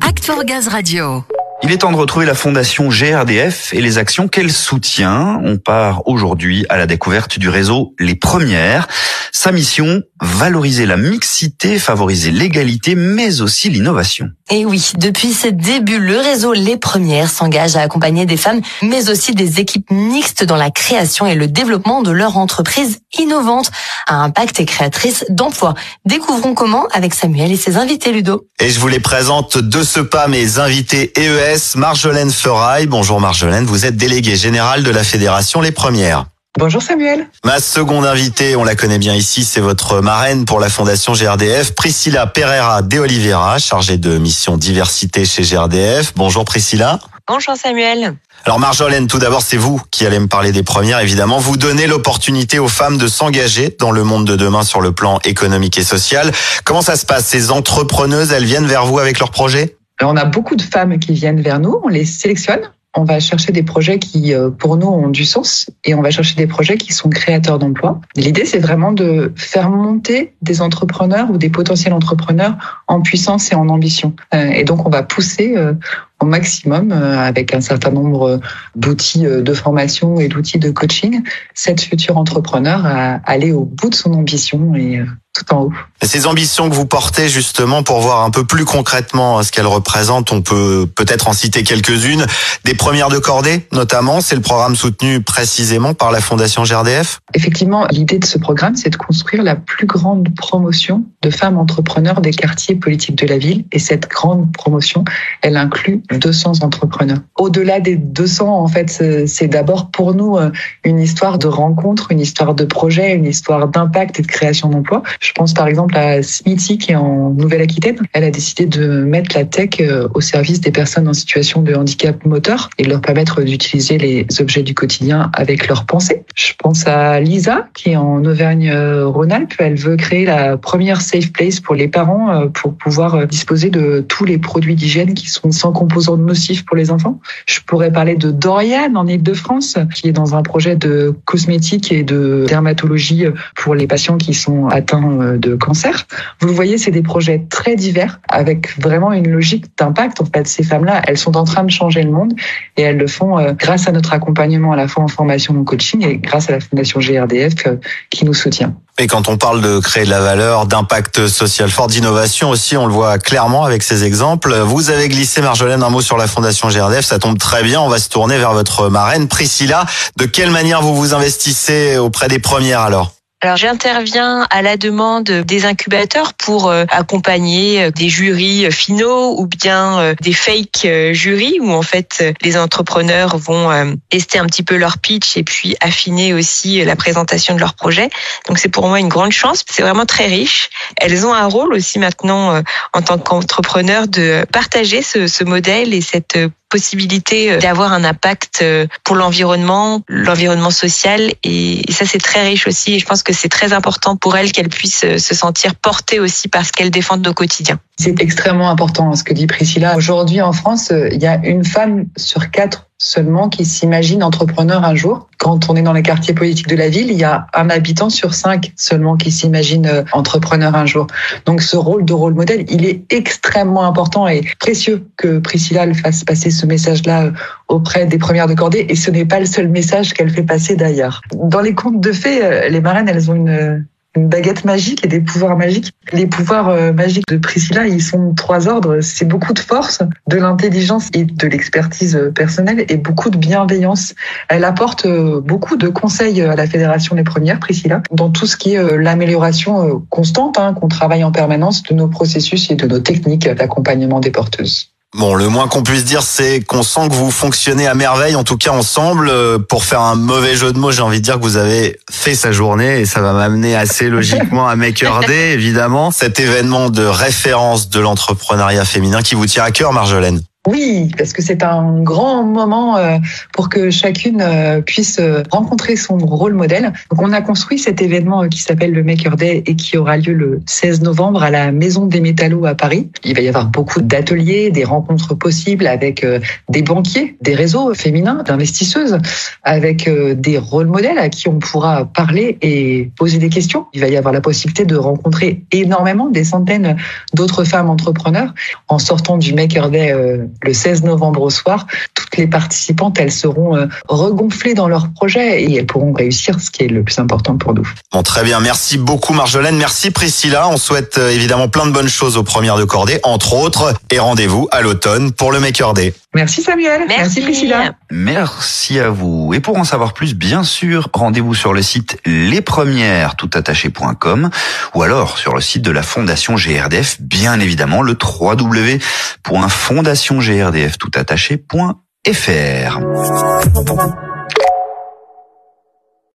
Act for Gaz Radio. Il est temps de retrouver la fondation GRDF et les actions qu'elle soutient. On part aujourd'hui à la découverte du réseau Les Premières. Sa mission, valoriser la mixité, favoriser l'égalité, mais aussi l'innovation. Et oui, depuis ses débuts, le réseau Les Premières s'engage à accompagner des femmes, mais aussi des équipes mixtes dans la création et le développement de leur entreprise innovante à impact et créatrice d'emplois. Découvrons comment avec Samuel et ses invités Ludo. Et je vous les présente de ce pas mes invités EES, Marjolaine Feraille. Bonjour Marjolaine, vous êtes déléguée générale de la Fédération Les Premières. Bonjour Samuel. Ma seconde invitée, on la connaît bien ici, c'est votre marraine pour la Fondation GRDF, Priscilla Pereira de Oliveira, chargée de mission diversité chez GRDF. Bonjour Priscilla. Bonjour Samuel. Alors Marjolaine, tout d'abord, c'est vous qui allez me parler des premières, évidemment. Vous donnez l'opportunité aux femmes de s'engager dans le monde de demain sur le plan économique et social. Comment ça se passe? Ces entrepreneuses, elles viennent vers vous avec leurs projets? On a beaucoup de femmes qui viennent vers nous, on les sélectionne on va chercher des projets qui, euh, pour nous, ont du sens et on va chercher des projets qui sont créateurs d'emplois. L'idée, c'est vraiment de faire monter des entrepreneurs ou des potentiels entrepreneurs en puissance et en ambition. Euh, et donc, on va pousser euh, au maximum avec un certain nombre d'outils de formation et d'outils de coaching cette future entrepreneur à aller au bout de son ambition et tout en haut. Ces ambitions que vous portez justement pour voir un peu plus concrètement ce qu'elles représentent, on peut peut-être en citer quelques-unes. Des premières de cordée notamment, c'est le programme soutenu précisément par la Fondation GRDF Effectivement, l'idée de ce programme, c'est de construire la plus grande promotion de femmes entrepreneurs des quartiers politiques de la ville. Et cette grande promotion, elle inclut 200 entrepreneurs. Au-delà des 200, en fait, c'est d'abord pour nous euh, une histoire de rencontre, une histoire de projet, une histoire d'impact et de création d'emplois. Je pense par exemple à Smithy qui est en Nouvelle-Aquitaine. Elle a décidé de mettre la tech euh, au service des personnes en situation de handicap moteur et de leur permettre d'utiliser les objets du quotidien avec leurs pensées. Je pense à Lisa qui est en Auvergne-Rhône-Alpes. Elle veut créer la première safe place pour les parents euh, pour pouvoir disposer de tous les produits d'hygiène qui sont sans composants nocifs pour les enfants. Je pourrais parler de Dorian en Ile-de-France qui est dans un projet de cosmétique et de dermatologie pour les patients qui sont atteints euh, de cancer. Vous le voyez, c'est des projets très divers avec vraiment une logique d'impact. En fait, ces femmes-là, elles sont en train de changer le monde et elles le font euh, grâce à notre accompagnement à la fois en formation, en coaching et grâce à la Fondation GRDF euh, qui nous soutient. Et quand on parle de créer de la valeur, d'impact social fort, d'innovation aussi, on le voit clairement avec ces exemples. Vous avez glissé, Marjolaine, un mot sur la Fondation GRDF, ça tombe très bien, on va se tourner vers votre marraine, Priscilla. De quelle manière vous vous investissez auprès des premières alors? Alors j'interviens à la demande des incubateurs pour euh, accompagner euh, des jurys finaux ou bien euh, des fake jurys où en fait les entrepreneurs vont tester un petit peu leur pitch et puis affiner aussi la présentation de leur projet. Donc c'est pour moi une grande chance, c'est vraiment très riche. Elles ont un rôle aussi maintenant en tant qu'entrepreneurs de partager ce, ce modèle et cette possibilité euh, d'avoir un impact euh, pour l'environnement, l'environnement social. Et ça, c'est très riche aussi. Et je pense que c'est très important pour elles qu'elles puissent euh, se sentir portées aussi par ce qu'elles défendent au quotidien. C'est extrêmement important ce que dit Priscilla. Aujourd'hui en France, il y a une femme sur quatre seulement qui s'imagine entrepreneur un jour. Quand on est dans les quartiers politiques de la ville, il y a un habitant sur cinq seulement qui s'imagine euh, entrepreneur un jour. Donc ce rôle de rôle modèle, il est extrêmement important et précieux que Priscilla le fasse passer ce message-là euh, auprès des premières de cordée. Et ce n'est pas le seul message qu'elle fait passer d'ailleurs. Dans les contes de fées, euh, les marraines, elles ont une une baguette magique et des pouvoirs magiques. Les pouvoirs euh, magiques de Priscilla, ils sont trois ordres. C'est beaucoup de force, de l'intelligence et de l'expertise personnelle et beaucoup de bienveillance. Elle apporte euh, beaucoup de conseils à la Fédération des Premières, Priscilla, dans tout ce qui est euh, l'amélioration constante, hein, qu'on travaille en permanence de nos processus et de nos techniques d'accompagnement des porteuses. Bon, le moins qu'on puisse dire, c'est qu'on sent que vous fonctionnez à merveille, en tout cas ensemble. Euh, pour faire un mauvais jeu de mots, j'ai envie de dire que vous avez fait sa journée et ça va m'amener assez logiquement à Maker Day, évidemment. Cet événement de référence de l'entrepreneuriat féminin qui vous tient à cœur, Marjolaine. Oui, parce que c'est un grand moment euh, pour que chacune euh, puisse euh, rencontrer son rôle modèle. Donc on a construit cet événement qui s'appelle le Maker Day et qui aura lieu le 16 novembre à la Maison des Métallos à Paris. Il va y avoir beaucoup d'ateliers, des rencontres possibles avec des banquiers, des réseaux féminins, d'investisseuses, avec des rôles modèles à qui on pourra parler et poser des questions. Il va y avoir la possibilité de rencontrer énormément des centaines d'autres femmes entrepreneurs en sortant du Maker Day le 16 novembre au soir, toutes les participantes, elles seront euh, regonflées dans leur projet et elles pourront réussir, ce qui est le plus important pour nous. Bon, très bien. Merci beaucoup, Marjolaine. Merci, Priscilla. On souhaite euh, évidemment plein de bonnes choses aux premières de cordée, entre autres, et rendez-vous à l'automne pour le Maker Day. Merci, Samuel. Merci, Priscilla. Merci à vous. Et pour en savoir plus, bien sûr, rendez-vous sur le site lespremières.toutattaché.com ou alors sur le site de la Fondation GRDF, bien évidemment, le www.fondationgrdftoutattaché.fr.